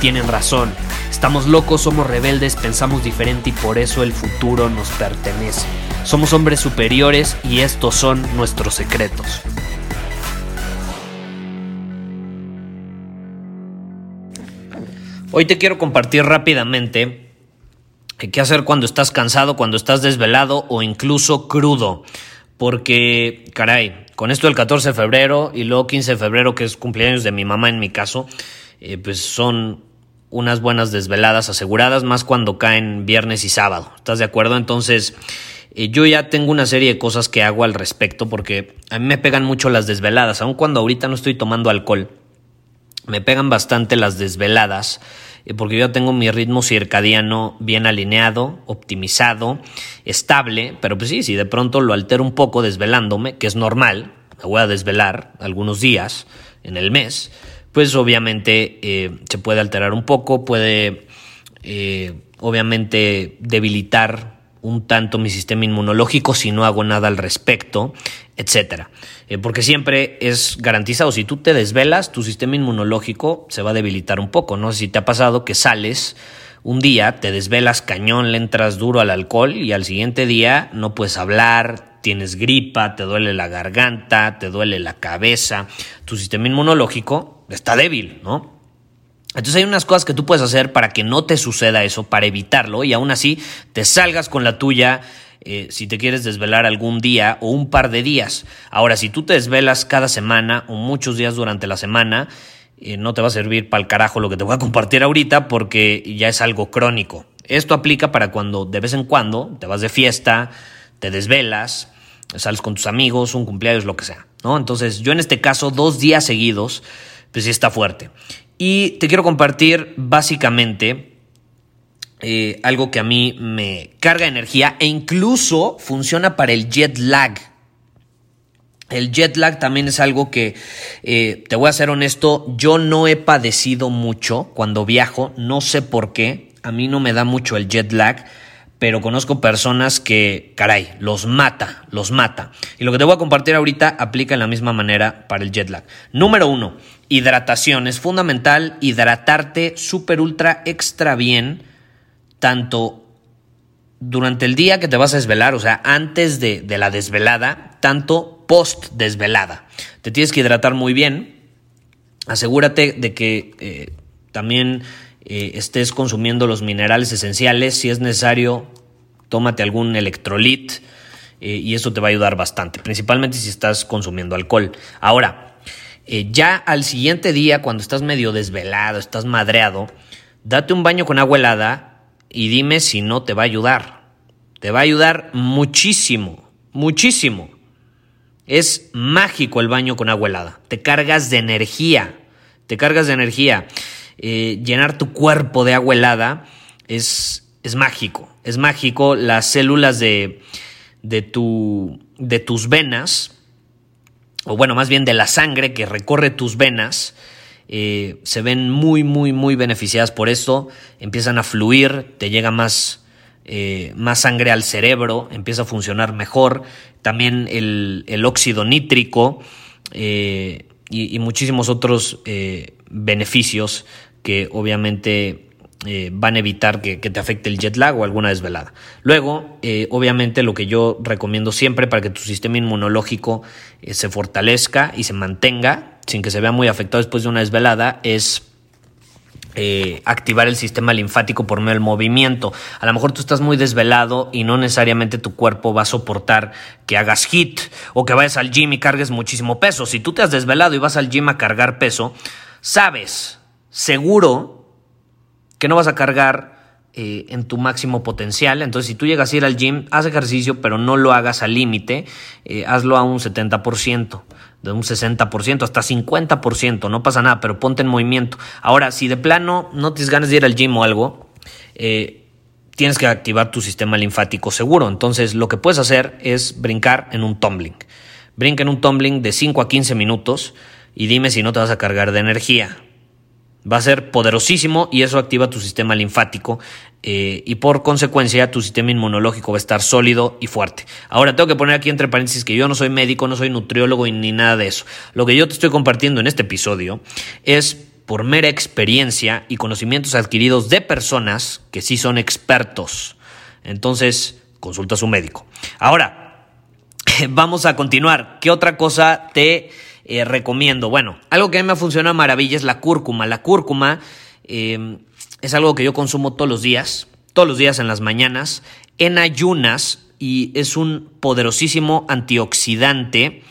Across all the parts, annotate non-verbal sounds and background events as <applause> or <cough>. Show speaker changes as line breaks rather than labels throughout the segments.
tienen razón. Estamos locos, somos rebeldes, pensamos diferente y por eso el futuro nos pertenece. Somos hombres superiores y estos son nuestros secretos. Hoy te quiero compartir rápidamente qué hacer cuando estás cansado, cuando estás desvelado o incluso crudo. Porque, caray, con esto del 14 de febrero y luego 15 de febrero, que es cumpleaños de mi mamá en mi caso, eh, pues son unas buenas desveladas aseguradas, más cuando caen viernes y sábado. ¿Estás de acuerdo? Entonces, eh, yo ya tengo una serie de cosas que hago al respecto porque a mí me pegan mucho las desveladas, aun cuando ahorita no estoy tomando alcohol. Me pegan bastante las desveladas eh, porque yo tengo mi ritmo circadiano bien alineado, optimizado, estable, pero pues sí, si de pronto lo altero un poco desvelándome, que es normal, me voy a desvelar algunos días en el mes, pues obviamente eh, se puede alterar un poco, puede eh, obviamente debilitar un tanto mi sistema inmunológico si no hago nada al respecto, etcétera. Eh, porque siempre es garantizado, si tú te desvelas, tu sistema inmunológico se va a debilitar un poco. No si te ha pasado que sales un día, te desvelas cañón, le entras duro al alcohol y al siguiente día no puedes hablar, tienes gripa, te duele la garganta, te duele la cabeza, tu sistema inmunológico está débil, ¿no? Entonces hay unas cosas que tú puedes hacer para que no te suceda eso, para evitarlo y aún así te salgas con la tuya eh, si te quieres desvelar algún día o un par de días. Ahora, si tú te desvelas cada semana o muchos días durante la semana, eh, no te va a servir para el carajo lo que te voy a compartir ahorita porque ya es algo crónico. Esto aplica para cuando de vez en cuando te vas de fiesta, te desvelas, sales con tus amigos, un cumpleaños, lo que sea. ¿no? Entonces, yo en este caso, dos días seguidos, pues sí está fuerte. Y te quiero compartir básicamente eh, algo que a mí me carga energía e incluso funciona para el jet lag. El jet lag también es algo que, eh, te voy a ser honesto, yo no he padecido mucho cuando viajo, no sé por qué, a mí no me da mucho el jet lag, pero conozco personas que, caray, los mata, los mata. Y lo que te voy a compartir ahorita aplica de la misma manera para el jet lag. Número uno, hidratación. Es fundamental hidratarte súper, ultra, extra bien, tanto durante el día que te vas a desvelar, o sea, antes de, la desvelada, tanto post desvelada. Te tienes que hidratar muy bien. Asegúrate de que eh, también eh, estés consumiendo los minerales esenciales. Si es necesario, tómate algún electrolit eh, y eso te va a ayudar bastante, principalmente si estás consumiendo alcohol. Ahora, eh, ya al siguiente día, cuando estás medio desvelado, estás madreado, date un baño con agua helada y dime si no te va a ayudar. Te va a ayudar muchísimo, muchísimo. Es mágico el baño con agua helada. Te cargas de energía. Te cargas de energía. Eh, llenar tu cuerpo de agua helada es, es mágico. Es mágico. Las células de, de, tu, de tus venas, o bueno, más bien de la sangre que recorre tus venas, eh, se ven muy, muy, muy beneficiadas por esto. Empiezan a fluir, te llega más, eh, más sangre al cerebro, empieza a funcionar mejor. También el, el óxido nítrico y, y, muchísimos otros beneficios que obviamente eh, van a evitar que, te afecte el jet lag o alguna desvelada. Luego, eh, obviamente lo que yo recomiendo siempre para que tu sistema inmunológico eh, se fortalezca y se mantenga sin que se vea muy afectado después de una desvelada es activar el sistema linfático por medio del movimiento. A lo mejor tú estás muy desvelado y no necesariamente tu cuerpo va a soportar que hagas hit o que vayas al gym y cargues muchísimo peso. Si tú te has desvelado y vas al gym a cargar peso, sabes seguro que no vas a cargar eh, en tu máximo potencial. Entonces, si tú llegas a ir al gym, haz ejercicio, pero no lo hagas al límite, eh, hazlo a un 70%, de un 60%, hasta 50%, no pasa nada, pero ponte en movimiento. Ahora, si de plano no tienes ganas de ir al gym o algo, eh, tienes que activar tu sistema linfático seguro. Entonces, lo que puedes hacer es brincar en un tumbling. Brinca en un tumbling de 5 a 15 minutos y dime si no te vas a cargar de energía. Va a ser poderosísimo y eso activa tu sistema linfático eh, y por consecuencia tu sistema inmunológico va a estar sólido y fuerte. Ahora tengo que poner aquí entre paréntesis que yo no soy médico, no soy nutriólogo ni nada de eso. Lo que yo te estoy compartiendo en este episodio es por mera experiencia y conocimientos adquiridos de personas que sí son expertos. Entonces, consulta a su médico. Ahora, <laughs> vamos a continuar. ¿Qué otra cosa te eh, recomiendo? Bueno, algo que a mí me funciona maravilla es la cúrcuma. La cúrcuma em, es algo que yo consumo todos los días, todos los días en las mañanas, en ayunas y es un poderosísimo antioxidante,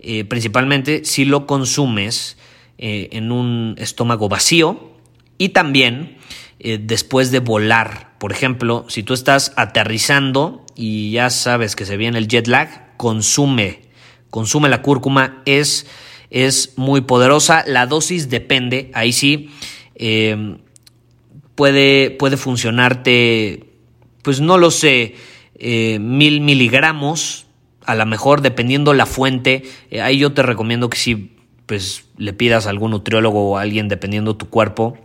eh, principalmente si lo consumes eh, en un estómago vacío y también después de volar. Por ejemplo, si tú estás aterrizando y ya sabes que se viene el jet lag, consume consume la cúrcuma, es, es muy poderosa. La dosis depende, ahí sí, eh, puede, puede funcionarte, pues no lo sé, eh, mil miligramos, a lo mejor dependiendo la fuente. Eh, ahí yo te recomiendo que si pues, le pidas a algún nutriólogo o alguien, dependiendo tu cuerpo,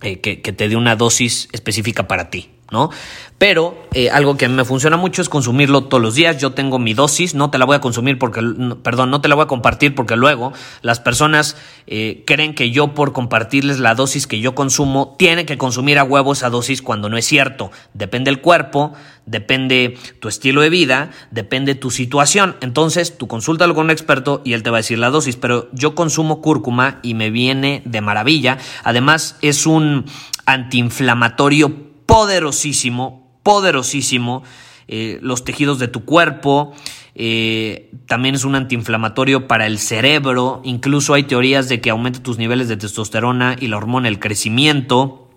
que te dé una dosis específica para ti. ¿No? Pero eh, algo que me funciona mucho es consumirlo todos los días. Yo tengo mi dosis, no te la voy a consumir porque, perdón, no te la voy a compartir porque luego las personas eh, creen que yo por compartirles la dosis que yo consumo, tiene que consumir a huevo esa dosis cuando no es cierto. Depende el cuerpo, depende tu estilo de vida, depende tu situación. Entonces, tú consúltalo con un experto y él te va a decir la dosis. Pero yo consumo cúrcuma y me viene de maravilla. Además, es un antiinflamatorio poderosísimo, poderosísimo. Eh, los tejidos de tu cuerpo. Eh, también es un antiinflamatorio para el cerebro. Incluso hay teorías de que aumenta tus niveles de testosterona y la hormona el crecimiento.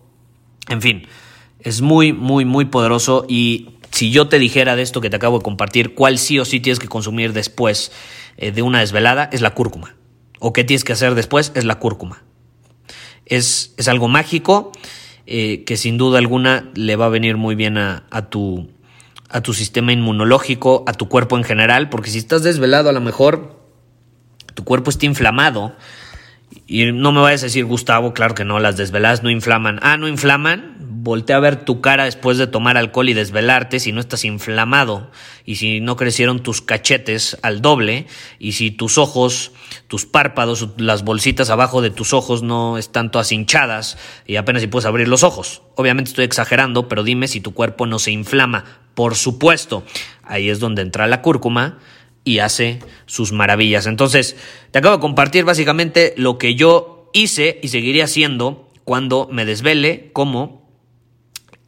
En fin, es muy, muy, muy poderoso. Y si yo te dijera de esto que te acabo de compartir, cuál sí o sí tienes que consumir después eh, de una desvelada, es la cúrcuma. O qué tienes que hacer después, es la cúrcuma. Es, es algo mágico. Eh, que sin duda alguna le va a venir muy bien a, tu, a tu sistema inmunológico, a tu cuerpo en general, porque si estás desvelado a lo mejor tu cuerpo está inflamado. Y no me vayas a decir, Gustavo, claro que no, las desveladas no inflaman. Ah, no inflaman voltea a ver tu cara después de tomar alcohol y desvelarte si no estás inflamado y si no crecieron tus cachetes al doble y si tus ojos, tus párpados, las bolsitas abajo de tus ojos no están todas hinchadas y apenas si puedes abrir los ojos. Obviamente estoy exagerando, pero dime si tu cuerpo no se inflama. Por supuesto, ahí es donde entra la cúrcuma y hace sus maravillas. Entonces, te acabo de compartir básicamente lo que yo hice y seguiría haciendo cuando me desvele, como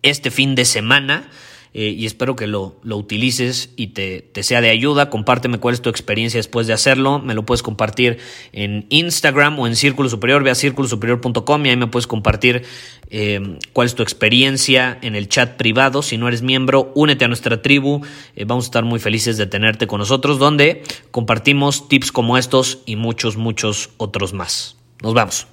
este fin de semana. Eh, y espero que lo, lo utilices y te, te, sea de ayuda. Compárteme cuál es tu experiencia después de hacerlo. Me lo puedes compartir en Instagram o en Círculo Superior. Ve a círculosuperior.com y ahí me puedes compartir eh, cuál es tu experiencia en el chat privado. Si no eres miembro, únete a nuestra tribu. Eh, vamos a estar muy felices de tenerte con nosotros, donde compartimos tips como estos y muchos, muchos otros más. Nos vemos.